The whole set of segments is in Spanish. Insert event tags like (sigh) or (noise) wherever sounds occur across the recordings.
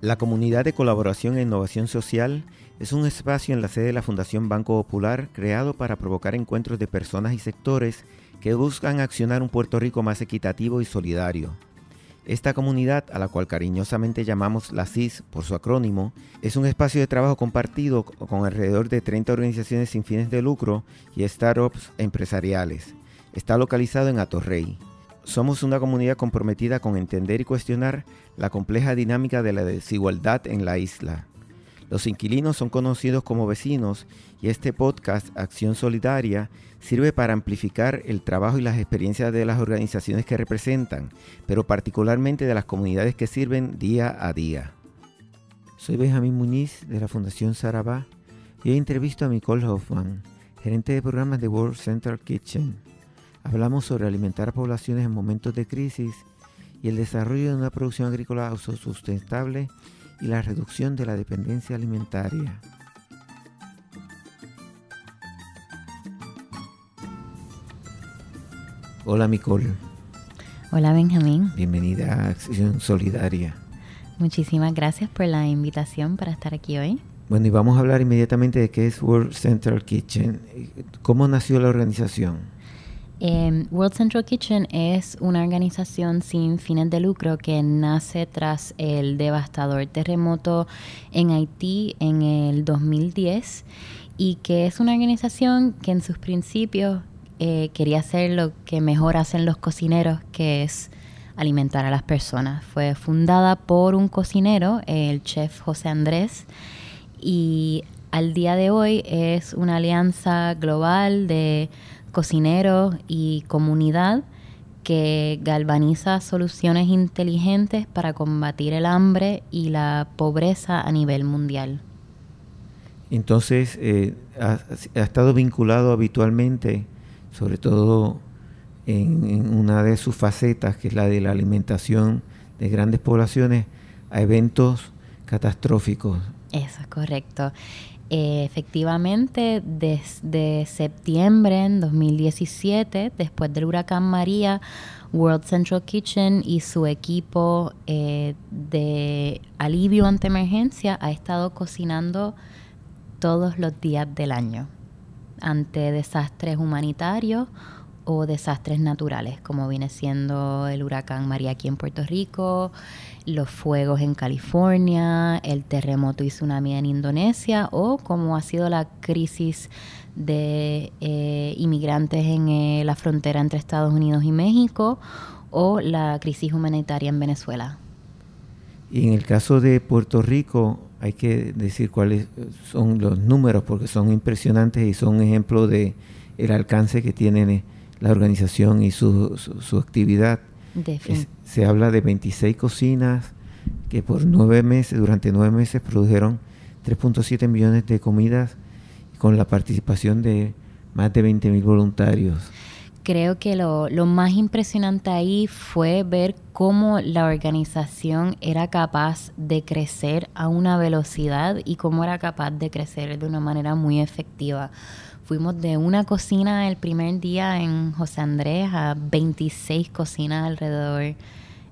La comunidad de colaboración e innovación social es un espacio en la sede de la Fundación Banco Popular creado para provocar encuentros de personas y sectores que buscan accionar un Puerto Rico más equitativo y solidario. Esta comunidad, a la cual cariñosamente llamamos la CIS por su acrónimo, es un espacio de trabajo compartido con alrededor de 30 organizaciones sin fines de lucro y startups empresariales. Está localizado en Atorrey. Somos una comunidad comprometida con entender y cuestionar la compleja dinámica de la desigualdad en la isla. Los inquilinos son conocidos como vecinos y este podcast, Acción Solidaria, sirve para amplificar el trabajo y las experiencias de las organizaciones que representan, pero particularmente de las comunidades que sirven día a día. Soy Benjamín Muñiz de la Fundación Sarabá y hoy entrevisto a Nicole Hoffman, gerente de programas de World Central Kitchen. Hablamos sobre alimentar a poblaciones en momentos de crisis y el desarrollo de una producción agrícola autosustentable y la reducción de la dependencia alimentaria. Hola Nicole. Hola Benjamín. Bienvenida a Acción Solidaria. Muchísimas gracias por la invitación para estar aquí hoy. Bueno, y vamos a hablar inmediatamente de qué es World Central Kitchen. ¿Cómo nació la organización? Em, World Central Kitchen es una organización sin fines de lucro que nace tras el devastador terremoto en Haití en el 2010 y que es una organización que en sus principios eh, quería hacer lo que mejor hacen los cocineros, que es alimentar a las personas. Fue fundada por un cocinero, el chef José Andrés, y al día de hoy es una alianza global de cocinero y comunidad que galvaniza soluciones inteligentes para combatir el hambre y la pobreza a nivel mundial. Entonces, eh, ha, estado vinculado habitualmente, sobre todo en, una de sus facetas, que es la de la alimentación de grandes poblaciones, a eventos catastróficos. Eso es correcto. Eh, efectivamente, desde septiembre en 2017, después del huracán María, World Central Kitchen y su equipo eh, de alivio ante emergencia ha estado cocinando todos los días del año. Ante desastres humanitarios o desastres naturales, como viene siendo el huracán María aquí en Puerto Rico, los fuegos en California, el terremoto y tsunami en Indonesia, o como ha sido la crisis de eh, inmigrantes en eh, la frontera entre Estados Unidos y México, o la crisis humanitaria en Venezuela. Y en el caso de Puerto Rico, hay que decir cuáles son los números, porque son impresionantes y son ejemplo de el alcance que tienen la organización y su, su, actividad. se habla de 26 cocinas que por nueve meses, durante nueve meses produjeron 3.7 millones de comidas con la participación de más de 20 mil voluntarios. Creo que lo, lo más impresionante ahí fue ver cómo la organización era capaz de crecer a una velocidad y cómo era capaz de crecer de una manera muy efectiva fuimos de una cocina el primer día en José Andrés a 26 cocinas alrededor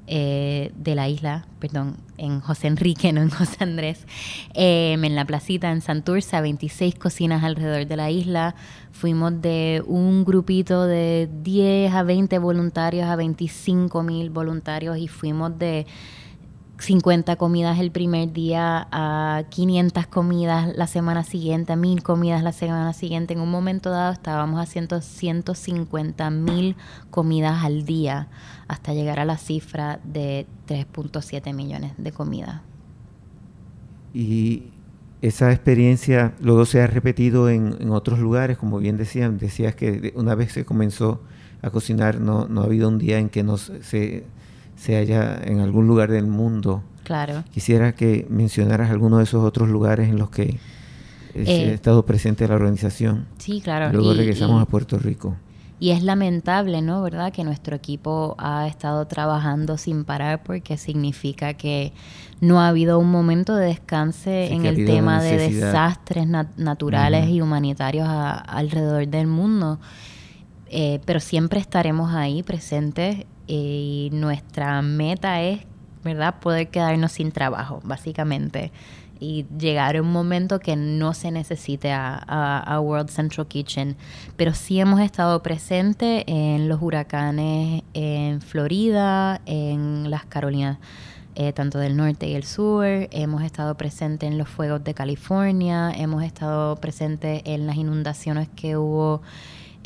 eh, de la isla, perdón, en José Enrique, (laughs) no en José Andrés, em, en la placita en Santurce, a 26 cocinas alrededor de la isla. Fuimos de un grupito de 10 a 20 voluntarios a 25 mil voluntarios y fuimos de 50 comidas el primer día, a 500 comidas la semana siguiente, a 1000 comidas la semana siguiente. En un momento dado estábamos haciendo 150 mil comidas al día hasta llegar a la cifra de 3.7 millones de comidas. Y esa experiencia luego se ha repetido en, otros lugares, como bien decían, decías que una vez se comenzó a cocinar, no, no ha habido un día en que no se se haya en algún lugar del mundo. Claro. Quisiera que mencionaras algunos de esos otros lugares en los que eh, eh, ha estado presente la organización. Sí, claro. Luego regresamos a Puerto Rico. Y es lamentable, ¿no? ¿Verdad? Que nuestro equipo ha estado trabajando sin parar porque significa que no ha habido un momento de descanse en el tema de desastres naturales y humanitarios alrededor del mundo. Eh, pero siempre estaremos ahí presentes y nuestra meta es ¿verdad? Poder quedarnos sin trabajo, básicamente. Y llegar a un momento que no se necesite a, World Central Kitchen. Pero sí hemos estado presentes en los huracanes en Florida, en las Carolinas eh, tanto del norte y el sur. Hemos estado presentes en los fuegos de California, hemos estado presentes en las inundaciones que hubo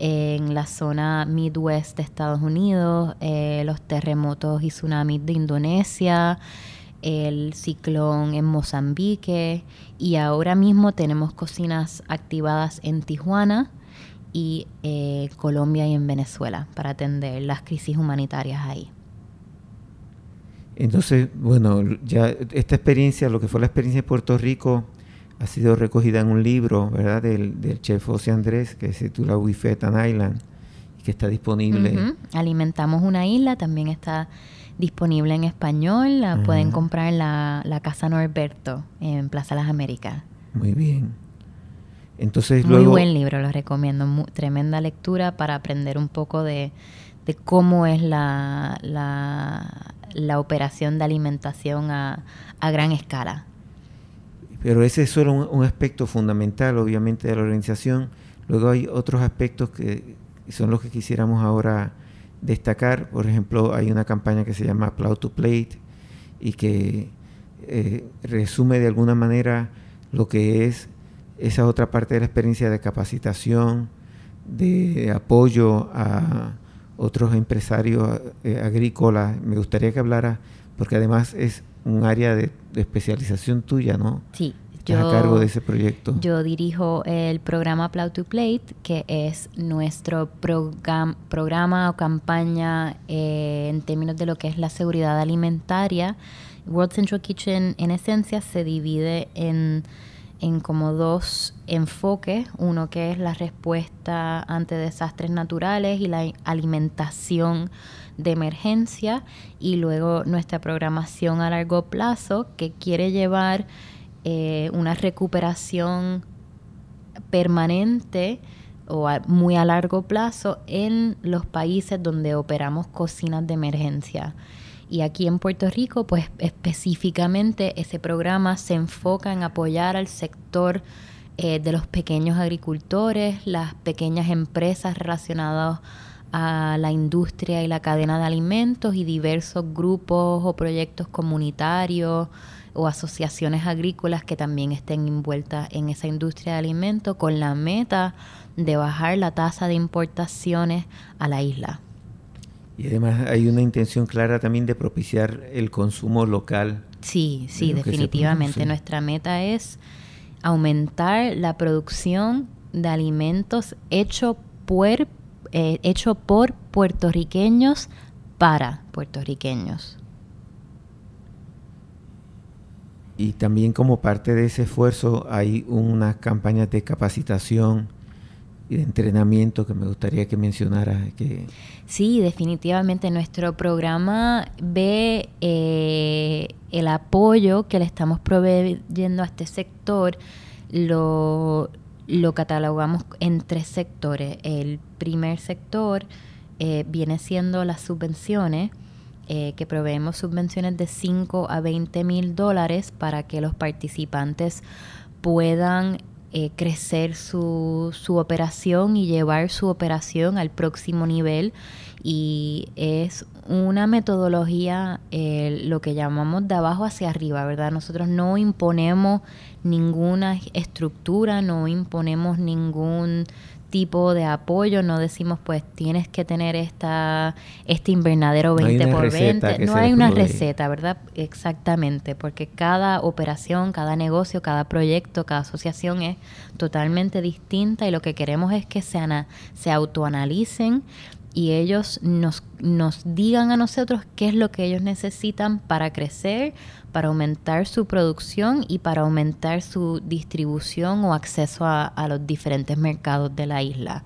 en la zona Midwest de Estados Unidos, eh, los terremotos y tsunamis de Indonesia, el ciclón en Mozambique y ahora mismo tenemos cocinas activadas en Tijuana y eh, Colombia y en Venezuela para atender las crisis humanitarias ahí. Entonces, bueno, ya esta experiencia, lo que fue la experiencia de Puerto Rico, ha sido recogida en un libro, ¿verdad? Del, del chef José Andrés, que se titula We Fed an Island, que está disponible. Alimentamos una isla, también está disponible en español, la pueden comprar en la, la, Casa Norberto, en Plaza Las Américas. Muy bien. Entonces, Muy buen libro, lo recomiendo. tremenda lectura para aprender un poco de, de cómo es la, la, la operación de alimentación a, a, gran escala. Pero ese es solo un, aspecto fundamental, obviamente, de la organización. Luego hay otros aspectos que son los que quisiéramos ahora destacar. Por ejemplo, hay una campaña que se llama Plow to Plate y que eh, resume de alguna manera lo que es esa otra parte de la experiencia de capacitación, de apoyo a otros empresarios eh, agrícolas. Me gustaría que hablara, porque además es un área de, especialización tuya, ¿no? Sí. Yo, a cargo de ese proyecto. Yo dirijo el programa Plow to Plate, que es nuestro programa o campaña eh, en términos de lo que es la seguridad alimentaria. World Central Kitchen, en esencia, se divide en en como dos enfoques, uno que es la respuesta ante desastres naturales y la alimentación de emergencia y luego nuestra programación a largo plazo que quiere llevar eh, una recuperación permanente o muy a largo plazo en los países donde operamos cocinas de emergencia. Y aquí en Puerto Rico, pues específicamente ese programa se enfoca en apoyar al sector eh, de los pequeños agricultores, las pequeñas empresas relacionadas a la industria y la cadena de alimentos y diversos grupos o proyectos comunitarios o asociaciones agrícolas que también estén envueltas en esa industria de alimentos con la meta de bajar la tasa de importaciones a la isla. Y además hay una intención clara también de propiciar el consumo local. Sí, sí, definitivamente. Nuestra meta es aumentar la producción de alimentos hecho por, eh, hecho por puertorriqueños para puertorriqueños. Y también como parte de ese esfuerzo hay unas campañas de capacitación y de entrenamiento que me gustaría que mencionara. Que... Sí, definitivamente nuestro programa ve eh, el apoyo que le estamos proveyendo a este sector, lo, lo catalogamos en tres sectores. El primer sector eh, viene siendo las subvenciones, eh, que proveemos subvenciones de 5 a 20 mil dólares para que los participantes puedan eh, crecer su, su operación y llevar su operación al próximo nivel y es una metodología eh, lo que llamamos de abajo hacia arriba, ¿verdad? Nosotros no imponemos ninguna estructura, no imponemos ningún tipo de apoyo, no decimos pues tienes que tener esta este invernadero 20 por 20, no hay una receta, ¿verdad? Exactamente, porque cada operación, cada negocio, cada proyecto, cada asociación es totalmente distinta y lo que queremos es que se, se autoanalicen y ellos nos, nos digan a nosotros qué es lo que ellos necesitan para crecer, para aumentar su producción y para aumentar su distribución o acceso a, los diferentes mercados de la isla.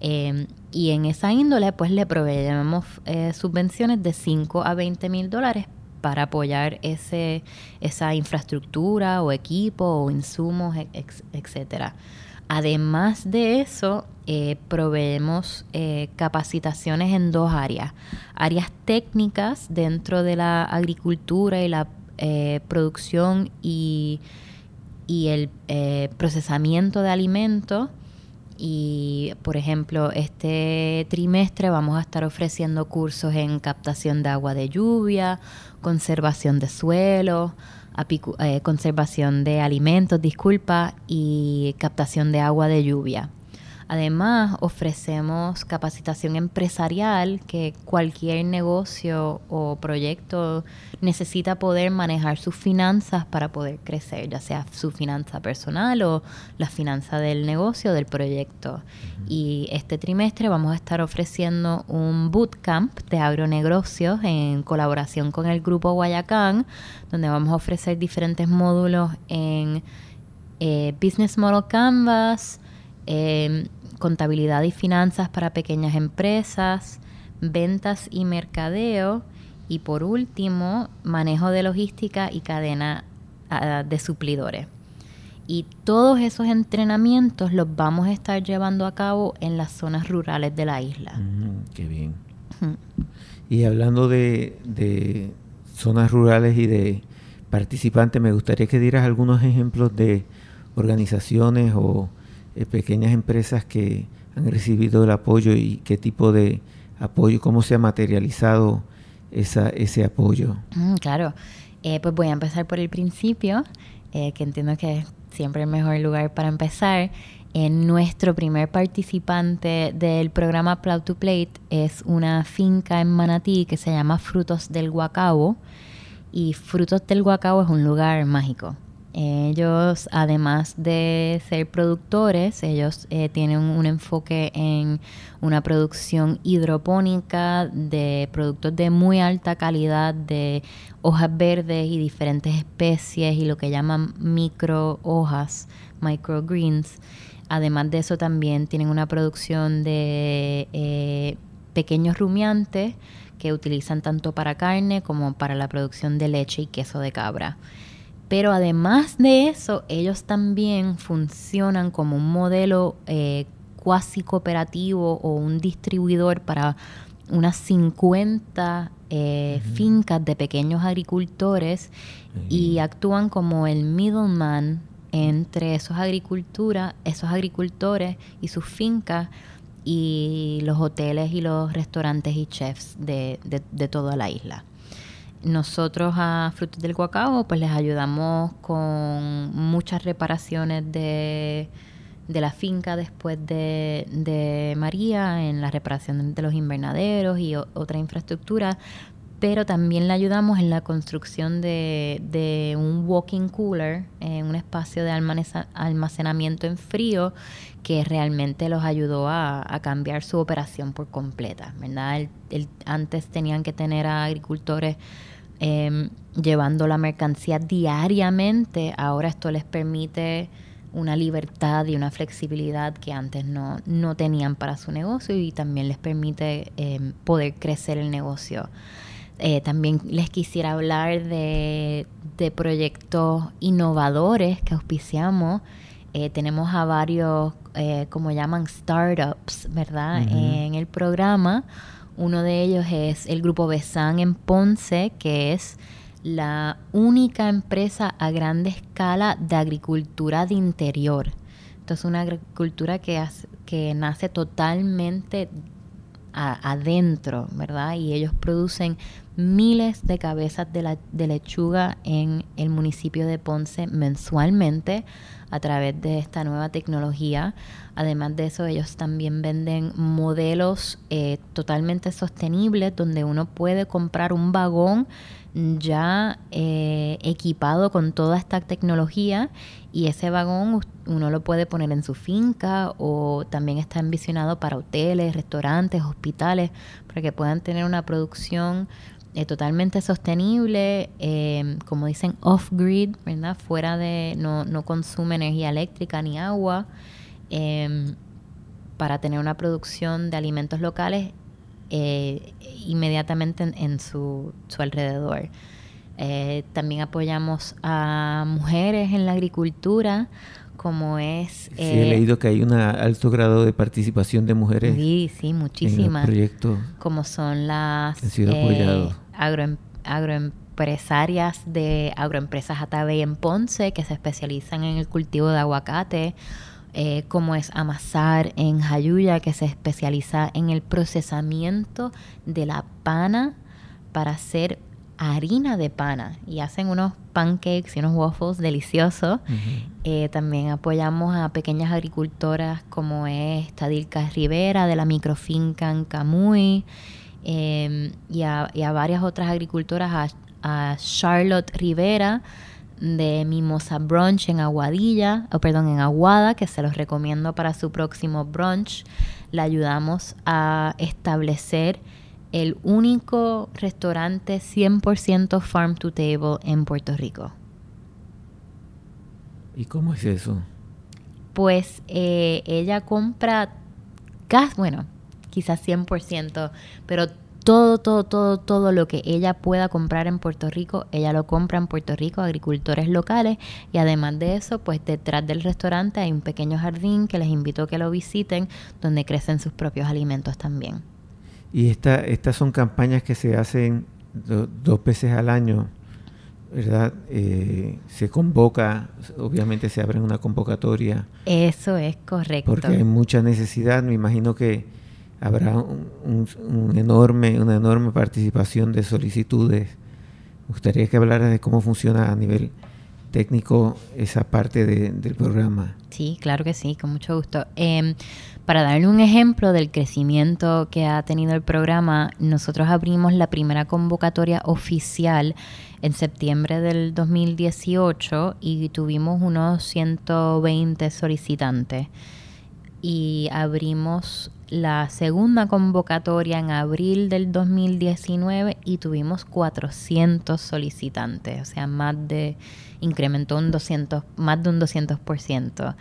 Em, y en esa índole, pues le proveemos eh, subvenciones de 5 a 20 mil dólares para apoyar ese, esa infraestructura o equipo o insumos, etcétera. Además de eso, eh, proveemos eh, capacitaciones en dos áreas. Áreas técnicas dentro de la agricultura y la eh, producción y, y el procesamiento de alimentos. Y, por ejemplo, este trimestre vamos a estar ofreciendo cursos en captación de agua de lluvia, conservación de suelo, conservación de alimentos, disculpa, y captación de agua de lluvia. Además, ofrecemos capacitación empresarial que cualquier negocio o proyecto necesita poder manejar sus finanzas para poder crecer, ya sea su finanza personal o la finanza del negocio o del proyecto. Y este trimestre vamos a estar ofreciendo un bootcamp de agronegocios en colaboración con el grupo Guayacán, donde vamos a ofrecer diferentes módulos en eh, Business Model Canvas, eh, contabilidad y finanzas para pequeñas empresas, ventas y mercadeo y por último, manejo de logística y cadena ah, de suplidores. Y todos esos entrenamientos los vamos a estar llevando a cabo en las zonas rurales de la isla. Mm, qué bien. Y hablando de, de, zonas rurales y de participantes, me gustaría que dieras algunos ejemplos de organizaciones o eh, pequeñas empresas que han recibido el apoyo y qué tipo de apoyo, cómo se ha materializado esa, ese apoyo. Mm, claro, eh, pues voy a empezar por el principio, eh, que entiendo que es siempre el mejor lugar para empezar. En nuestro primer participante del programa Plow to Plate es una finca en Manatí que se llama Frutos del Guacabo. Y Frutos del Guacabo es un lugar mágico. Ellos, además de ser productores, ellos eh, tienen un enfoque en una producción hidropónica de productos de muy alta calidad, de hojas verdes y diferentes especies y lo que llaman micro hojas, microgreens. Además de eso, también tienen una producción de eh, pequeños rumiantes que utilizan tanto para carne como para la producción de leche y queso de cabra. Pero además de eso, ellos también funcionan como un modelo eh, cuasi cooperativo o un distribuidor para unas 50 eh, fincas de pequeños agricultores y actúan como el middleman entre esos, agricultura, esos agricultores y sus fincas y los hoteles y los restaurantes y chefs de toda la isla. Nosotros a Frutos del Guacao pues les ayudamos con muchas reparaciones de, la finca después de, María, en la reparación de los invernaderos y otra infraestructura, pero también le ayudamos en la construcción de, un walking cooler, en un espacio de almacenamiento en frío que realmente los ayudó a, cambiar su operación por completa, ¿verdad? antes tenían que tener a agricultores em, llevando la mercancía diariamente, ahora esto les permite una libertad y una flexibilidad que antes no, no tenían para su negocio y también les permite em, poder crecer el negocio. Eh, también les quisiera hablar de, de proyectos innovadores que auspiciamos eh, tenemos a varios, eh, como llaman, startups, ¿verdad? En el programa. Uno de ellos es el grupo Besan en Ponce, que es la única empresa a grande escala de agricultura de interior. Entonces, una agricultura que, que nace totalmente adentro, ¿verdad? Y ellos producen miles de cabezas de, de lechuga en el municipio de Ponce mensualmente a través de esta nueva tecnología. Además de eso, ellos también venden modelos eh, totalmente sostenibles donde uno puede comprar un vagón ya eh, equipado con toda esta tecnología y ese vagón uno lo puede poner en su finca o también está envisionado para hoteles, restaurantes, hospitales, para que puedan tener una producción eh, totalmente sostenible, eh, como dicen, off-grid, ¿verdad? Fuera de, no, no consume energía eléctrica ni agua, em, para tener una producción de alimentos locales eh, inmediatamente en, su, su, alrededor. también apoyamos a mujeres en la agricultura como es... Sí, he eh, leído que hay un alto grado de participación de mujeres. Sí, sí, muchísimas. En proyectos. Como son las eh, agroempresarias de agroempresas Atabey en Ponce, que se especializan en el cultivo de aguacate. Eh, como es Amasar en Jayuya, que se especializa en el procesamiento de la pana para hacer harina de pana y hacen unos pancakes y unos waffles deliciosos. Eh, también apoyamos a pequeñas agricultoras como es Tadilca Rivera de la microfinca en Camuy em, y, a, varias otras agricultoras, a, Charlotte Rivera de Mimosa Brunch en Aguadilla, o perdón, en Aguada, que se los recomiendo para su próximo brunch. La ayudamos a establecer el único restaurante 100% farm to table en Puerto Rico. ¿Y cómo es eso? Pues eh, ella compra gas, bueno, quizás 100%, pero todo, todo, todo, todo lo que ella pueda comprar en Puerto Rico, ella lo compra en Puerto Rico, agricultores locales, y además de eso, pues detrás del restaurante hay un pequeño jardín que les invito a que lo visiten, donde crecen sus propios alimentos también. Y esta, estas son campañas que se hacen dos veces al año, ¿verdad? Eh, se convoca, obviamente se abre una convocatoria. Eso es correcto. Porque hay mucha necesidad, me imagino que habrá un, enorme, una enorme participación de solicitudes. Me gustaría que hablara de cómo funciona a nivel técnico esa parte del programa. Sí, claro que sí, con mucho gusto. Em, para darle un ejemplo del crecimiento que ha tenido el programa, nosotros abrimos la primera convocatoria oficial en septiembre del 2018 y tuvimos unos 120 solicitantes. Y abrimos la segunda convocatoria en abril del 2019 y tuvimos 400 solicitantes, o sea, más de incrementó un 200, más de un 200%.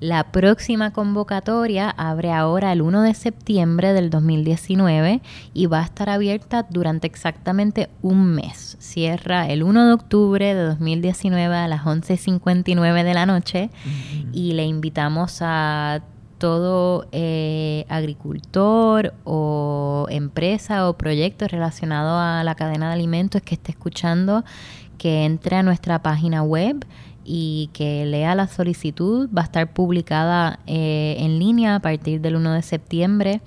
La próxima convocatoria abre ahora el 1 de septiembre del 2019 y va a estar abierta durante exactamente un mes. Cierra el 1 de octubre de 2019 a las 11.59 de la noche y le invitamos a todo eh, agricultor o empresa o proyecto relacionado a la cadena de alimentos que esté escuchando que entre a nuestra página web y que lea la solicitud. Va a estar publicada eh, en línea a partir del 1 de septiembre.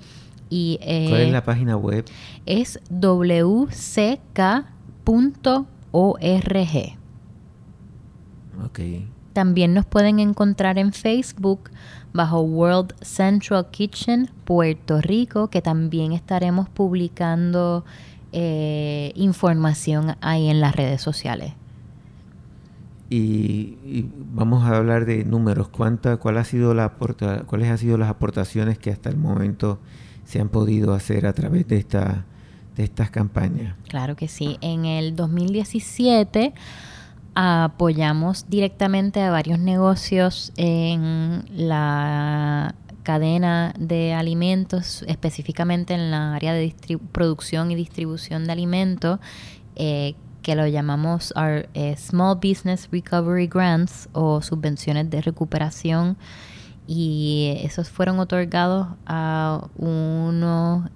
Y, eh, ¿Cuál es la página web? Es wck.org. Ok. También nos pueden encontrar en Facebook bajo World Central Kitchen Puerto Rico, que también estaremos publicando eh, información ahí en las redes sociales. Y, vamos a hablar de números. ¿Cuánta, cuál ha sido la ¿Cuáles han sido las aportaciones que hasta el momento se han podido hacer a través de, esta, de estas campañas? Claro que sí. En el 2017 apoyamos directamente a varios negocios en la cadena de alimentos, específicamente en la área de producción y distribución de alimentos, eh, que lo llamamos our, eh, Small Business Recovery Grants o subvenciones de recuperación. Y esos fueron otorgados a unos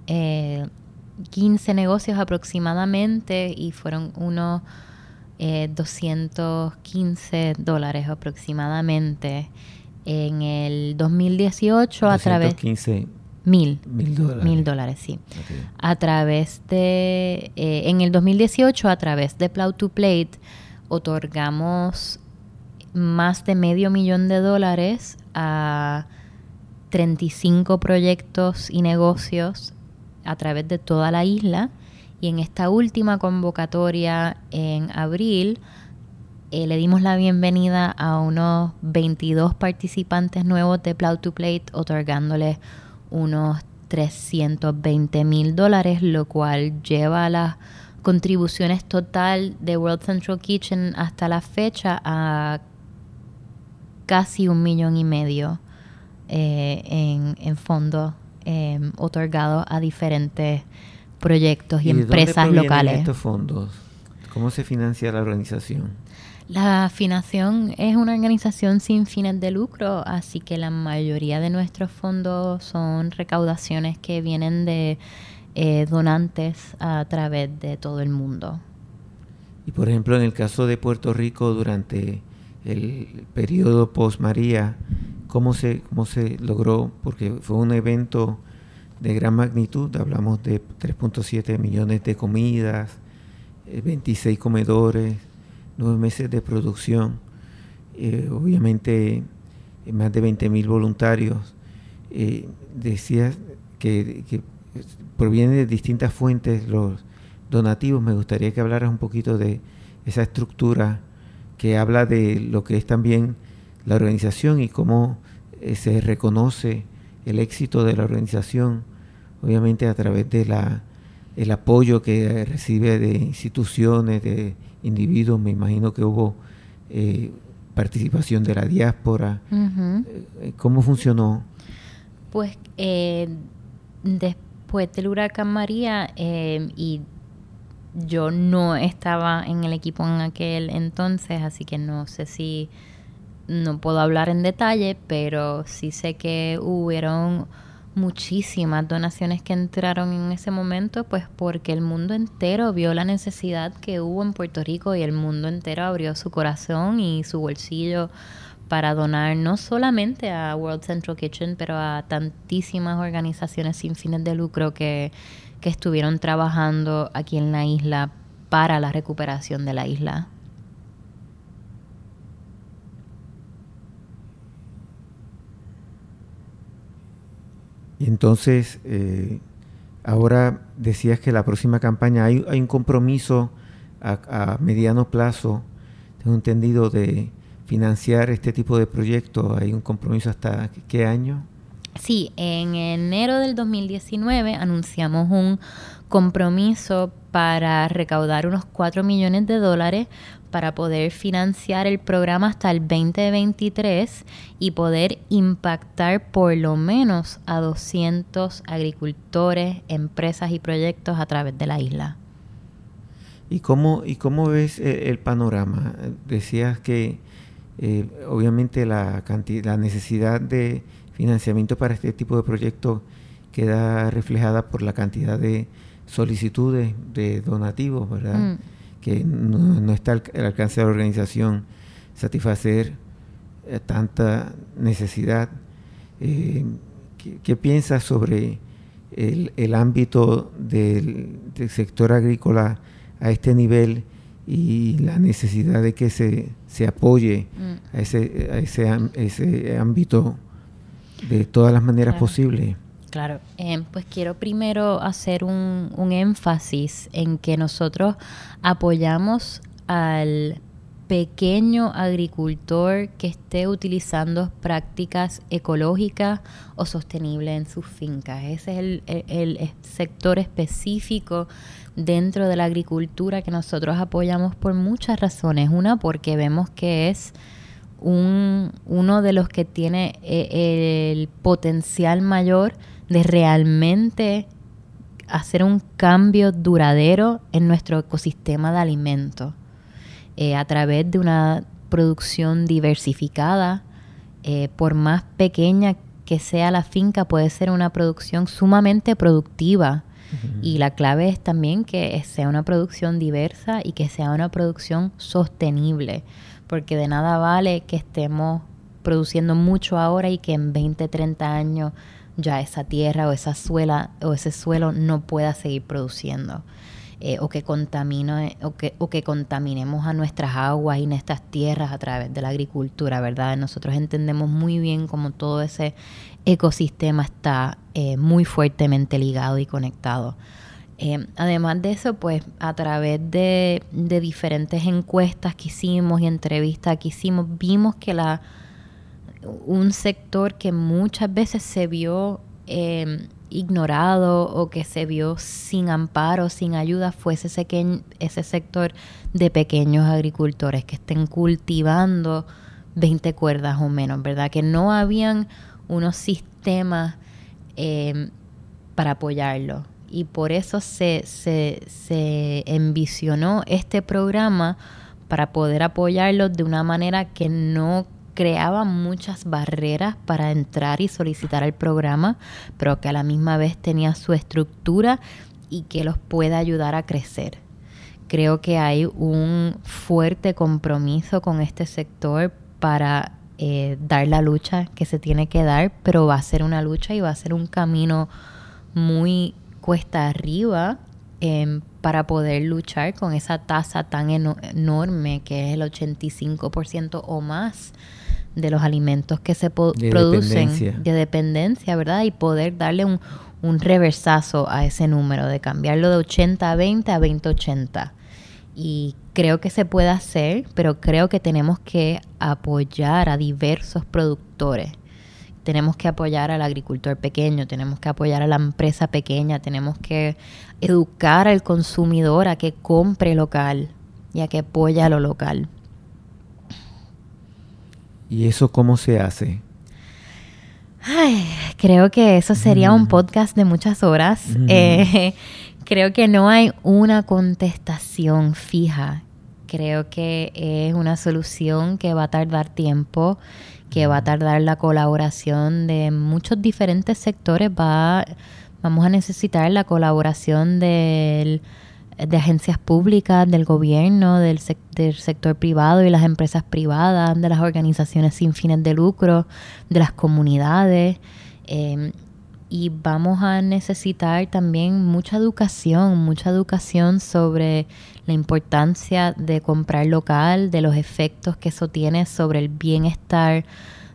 15 eh, negocios aproximadamente y fueron unos 215 dólares aproximadamente en el 2018 a través... Mil. Mil dólares. Mil dólares, sí. A través de... Eh, en el 2018, a través de Plow to Plate, otorgamos más de medio millón de dólares a 35 proyectos y negocios a través de toda la isla. Y en esta última convocatoria en abril eh, le dimos la bienvenida a unos 22 participantes nuevos de Plow to Plate, otorgándoles unos 320 mil dólares, lo cual lleva las contribuciones total de World Central Kitchen hasta la fecha a casi un millón y medio eh, en, fondos eh, otorgados a diferentes proyectos y, empresas locales. estos fondos? ¿Cómo se financia la organización? La afinación es una organización sin fines de lucro, así que la mayoría de nuestros fondos son recaudaciones que vienen de eh, donantes a través de todo el mundo. Y por ejemplo, en el caso de Puerto Rico, durante el periodo post-María, ¿cómo se, ¿cómo se logró? Porque fue un evento de gran magnitud, hablamos de 3.7 millones de comidas, 26 eh, comedores, nueve meses de producción, eh, obviamente eh, más de 20 mil voluntarios. Eh, decías que, que provienen de distintas fuentes los donativos. Me gustaría que hablaras un poquito de esa estructura que habla de lo que es también la organización y cómo se reconoce el éxito de la organización, obviamente a través de la el apoyo que recibe de instituciones, de individuos, me imagino que hubo eh, participación de la diáspora. Eh, ¿Cómo funcionó? Pues eh, después del huracán María y yo no estaba en el equipo en aquel entonces, así que no sé si no puedo hablar en detalle, pero sí sé que hubieron muchísimas donaciones que entraron en ese momento, pues porque el mundo entero vio la necesidad que hubo en Puerto Rico y el mundo entero abrió su corazón y su bolsillo para donar no solamente a World Central Kitchen, pero a tantísimas organizaciones sin fines de lucro que, que estuvieron trabajando aquí en la isla para la recuperación de la isla. Entonces, eh, ahora decías que la próxima campaña hay, un compromiso a, mediano plazo, tengo entendido, de financiar este tipo de proyectos. ¿Hay un compromiso hasta qué año? Sí, en enero del 2019 anunciamos un compromiso para recaudar unos 4 millones de dólares para poder financiar el programa hasta el 2023 y poder impactar por lo menos a 200 agricultores, empresas y proyectos a través de la isla. ¿Y cómo, y cómo ves eh, el, panorama? Decías que eh, obviamente la, la necesidad de financiamiento para este tipo de proyectos queda reflejada por la cantidad de solicitudes de donativos, ¿verdad? Mm que no, está al, alcance de la organización satisfacer eh, tanta necesidad. Eh, ¿qué, piensas sobre el, ámbito del, sector agrícola a este nivel y la necesidad de que se, se apoye mm. a, ese, a ese, ese ámbito de todas las maneras posibles? Claro, em, pues quiero primero hacer un, énfasis en que nosotros apoyamos al pequeño agricultor que esté utilizando prácticas ecológicas o sostenibles en sus fincas. Ese es el, el, sector específico dentro de la agricultura que nosotros apoyamos por muchas razones. Una, porque vemos que es un, uno de los que tiene eh, el potencial mayor de realmente hacer un cambio duradero en nuestro ecosistema de alimentos eh, a través de una producción diversificada, eh, por más pequeña que sea la finca, puede ser una producción sumamente productiva. Y la clave es también que sea una producción diversa y que sea una producción sostenible, porque de nada vale que estemos produciendo mucho ahora y que en 20, 30 años ya esa tierra o esa suela o ese suelo no pueda seguir produciendo. Eh, o, que contamine, o, que, o que contaminemos a nuestras aguas y nuestras tierras a través de la agricultura, ¿verdad? Nosotros entendemos muy bien cómo todo ese ecosistema está eh, muy fuertemente ligado y conectado. Eh, además de eso, pues a través de, de diferentes encuestas que hicimos y entrevistas que hicimos, vimos que la un sector que muchas veces se vio em, ignorado o que se vio sin amparo, sin ayuda, fue ese, ese sector de pequeños agricultores que estén cultivando 20 cuerdas o menos, ¿verdad? Que no habían unos sistemas em, para apoyarlo. Y por eso se, se, se envisionó este programa para poder apoyarlos de una manera que no creaba muchas barreras para entrar y solicitar el programa, pero que a la misma vez tenía su estructura y que los pueda ayudar a crecer. Creo que hay un fuerte compromiso con este sector para eh, dar la lucha que se tiene que dar, pero va a ser una lucha y va a ser un camino muy cuesta arriba em, para poder luchar con esa tasa tan enorme que es el 85% o más de los alimentos que se producen de dependencia, ¿verdad? Y poder darle un, un reversazo a ese número, de cambiarlo de 80 a 20 a 20 80. Y creo que se puede hacer, pero creo que tenemos que apoyar a diversos productores. Tenemos que apoyar al agricultor pequeño, tenemos que apoyar a la empresa pequeña, tenemos que educar al consumidor a que compre local y a que apoye a lo local. ¿Y eso cómo se hace? Ay, creo que eso sería un mm. podcast de muchas horas. Mm. Eh, (laughs) creo que no hay una contestación fija. Creo que es una solución que va a tardar tiempo, que va a mm. tardar la colaboración de muchos diferentes sectores. Va, vamos a necesitar la colaboración del de agencias públicas, del gobierno, del, sector privado y las empresas privadas, de las organizaciones sin fines de lucro, de las comunidades. Em, y vamos a necesitar también mucha educación, mucha educación sobre la importancia de comprar local, de los efectos que eso tiene sobre el bienestar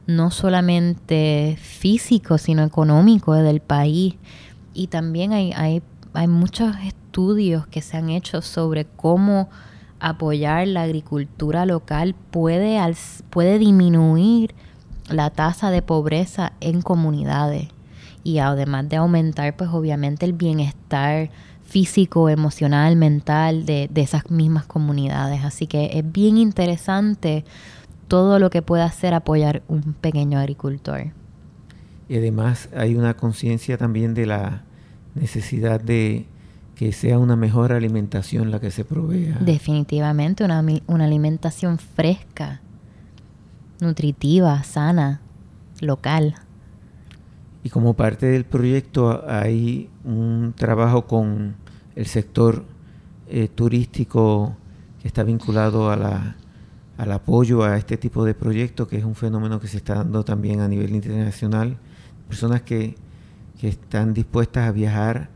no solamente físico, sino económico del país. Y también hay, hay muchos estudios que se han hecho sobre cómo apoyar la agricultura local puede, puede disminuir la tasa de pobreza en comunidades y además de aumentar pues obviamente el bienestar físico, emocional, mental de, de esas mismas comunidades. Así que es bien interesante todo lo que puede hacer apoyar un pequeño agricultor. Y además hay una conciencia también de la necesidad de que sea una mejor alimentación la que se provea. Definitivamente, una, una alimentación fresca, nutritiva, sana, local. Y como parte del proyecto hay un trabajo con el sector eh, turístico que está vinculado a la, al apoyo a este tipo de proyectos, que es un fenómeno que se está dando también a nivel internacional. Personas que, que están dispuestas a viajar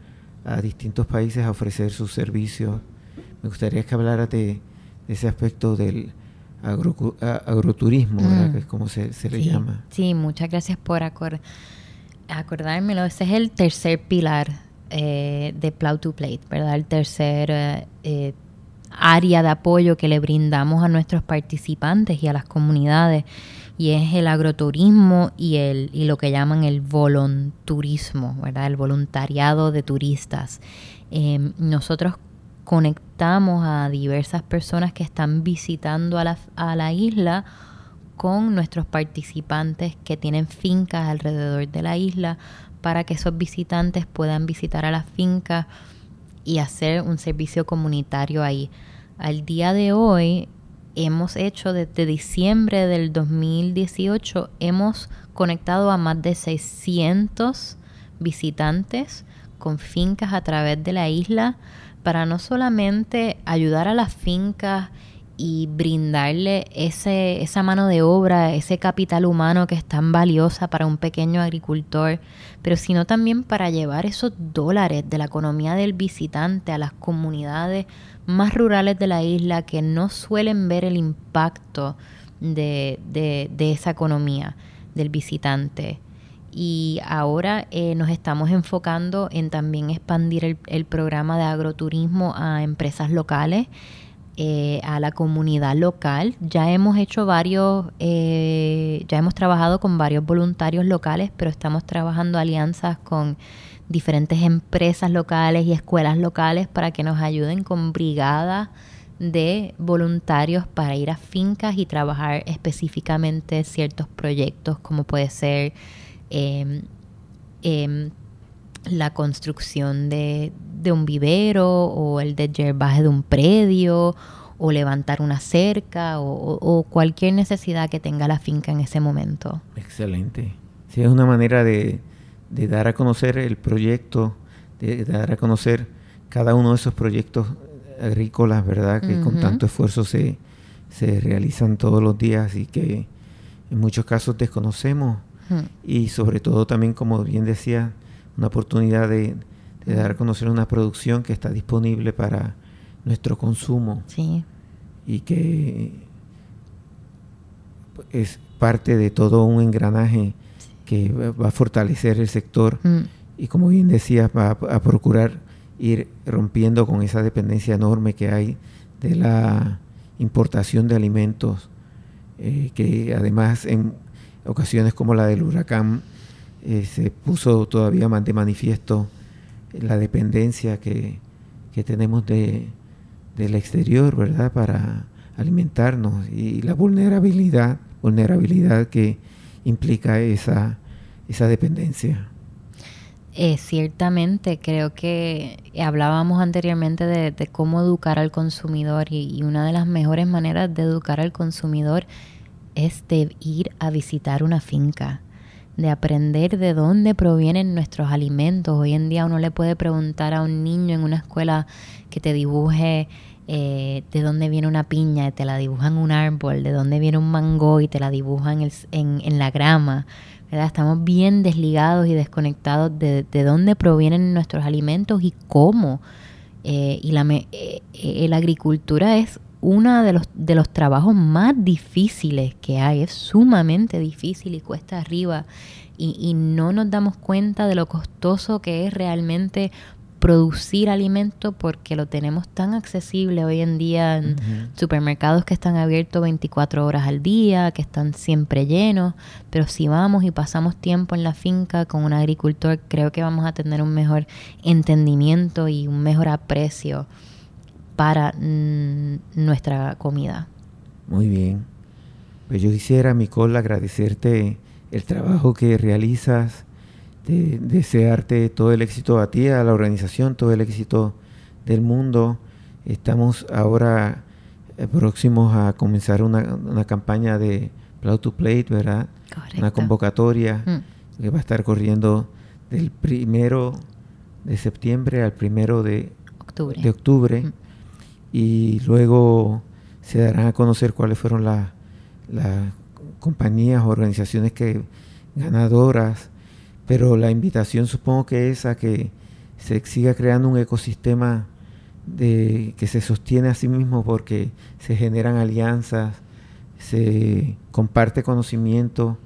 a distintos países a ofrecer sus servicios. Me gustaría que hablara de, ese aspecto del agroturismo, ¿verdad? que es como se, le llama. Sí, muchas gracias por acordármelo. Ese es el tercer pilar eh, de Plow to Plate, ¿verdad? El tercer eh, eh, área de apoyo que le brindamos a nuestros participantes y a las comunidades y es el agroturismo y, el, y lo que llaman el volunturismo, ¿verdad? El voluntariado de turistas. Em, nosotros conectamos a diversas personas que están visitando a la, a la isla con nuestros participantes que tienen fincas alrededor de la isla para que esos visitantes puedan visitar a las fincas y hacer un servicio comunitario ahí. Al día de hoy hemos hecho desde diciembre del 2018, hemos conectado a más de 600 visitantes con fincas a través de la isla para no solamente ayudar a las fincas y brindarle ese, esa mano de obra, ese capital humano que es tan valiosa para un pequeño agricultor, pero sino también para llevar esos dólares de la economía del visitante a las comunidades más rurales de la isla que no suelen ver el impacto de, de, esa economía del visitante. Y ahora eh, nos estamos enfocando en también expandir el, el programa de agroturismo a empresas locales eh, a la comunidad local. Ya hemos hecho varios, eh, ya hemos trabajado con varios voluntarios locales, pero estamos trabajando alianzas con diferentes empresas locales y escuelas locales para que nos ayuden con brigadas de voluntarios para ir a fincas y trabajar específicamente ciertos proyectos como puede ser em, em, la construcción de, de un vivero o el de yerbaje de un predio o levantar una cerca o, cualquier necesidad que tenga la finca en ese momento. Excelente. Sí, es una manera de, dar a conocer el proyecto, de dar a conocer cada uno de esos proyectos agrícolas, ¿verdad? Que con tanto esfuerzo se, se realizan todos los días y que en muchos casos desconocemos. Y sobre todo también, como bien decía, una oportunidad de, dar a conocer una producción que está disponible para nuestro consumo. Sí. Y que es parte de todo un engranaje que va a fortalecer el sector y como bien decía, va a, procurar ir rompiendo con esa dependencia enorme que hay de la importación de alimentos, eh, que además en ocasiones como la del huracán eh, se puso todavía más de manifiesto la dependencia que, tenemos de, del exterior, ¿verdad? Para alimentarnos y la vulnerabilidad, vulnerabilidad que implica esa, esa dependencia. Eh, ciertamente, creo que hablábamos anteriormente de, cómo educar al consumidor y, una de las mejores maneras de educar al consumidor es de ir a visitar una finca, de aprender de dónde provienen nuestros alimentos. Hoy en día uno le puede preguntar a un niño en una escuela que te dibuje eh, de dónde viene una piña te la dibujan un árbol, de dónde viene un mango y te la dibujan en, en la grama Estamos bien desligados y desconectados de, de dónde provienen nuestros alimentos y cómo. Eh, y la, eh, eh, la agricultura es uno de los, de los trabajos más difíciles que hay, es sumamente difícil y cuesta arriba. Y, y, no nos damos cuenta de lo costoso que es realmente producir alimento porque lo tenemos tan accesible hoy en día en supermercados que están abiertos 24 horas al día, que están siempre llenos, pero si vamos y pasamos tiempo en la finca con un agricultor, creo que vamos a tener un mejor entendimiento y un mejor aprecio para nuestra comida. Muy bien. Pues yo quisiera, Nicole, agradecerte el trabajo que realizas de desearte todo el éxito a ti, a la organización, todo el éxito del mundo. Estamos ahora eh, próximos a comenzar una, una, campaña de Plow to Plate, ¿verdad? Una convocatoria mm. que va a estar corriendo del primero de septiembre al primero de octubre. De octubre mm. Y luego se darán a conocer cuáles fueron las compañías o organizaciones que ganadoras pero la invitación supongo que es a que se siga creando un ecosistema de, que se sostiene a sí mismo porque se generan alianzas, se comparte conocimiento,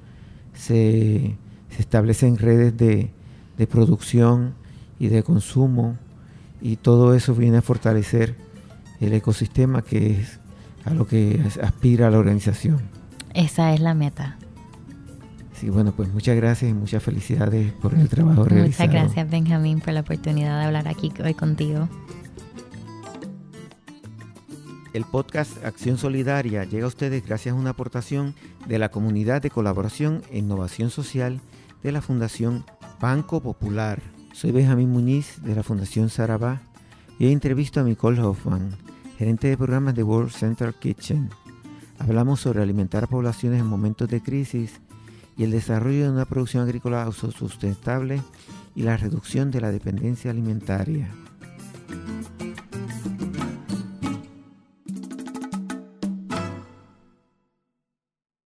se, establecen redes de, de producción y de consumo y todo eso viene a fortalecer el ecosistema que es a lo que aspira la organización. Esa es la meta. Sí, bueno, pues muchas gracias y muchas felicidades por el trabajo realizado. Muchas gracias, Benjamín, por la oportunidad de hablar aquí hoy contigo. El podcast Acción Solidaria llega a ustedes gracias a una aportación de la Comunidad de Colaboración e Innovación Social de la Fundación Banco Popular. Soy Benjamín Muñiz de la Fundación Sarabá y he entrevisto a Nicole Hoffman, gerente de programas de World Central Kitchen. Hablamos sobre alimentar a poblaciones en momentos de crisis y el desarrollo de una producción agrícola autosustentable y la reducción de la dependencia alimentaria.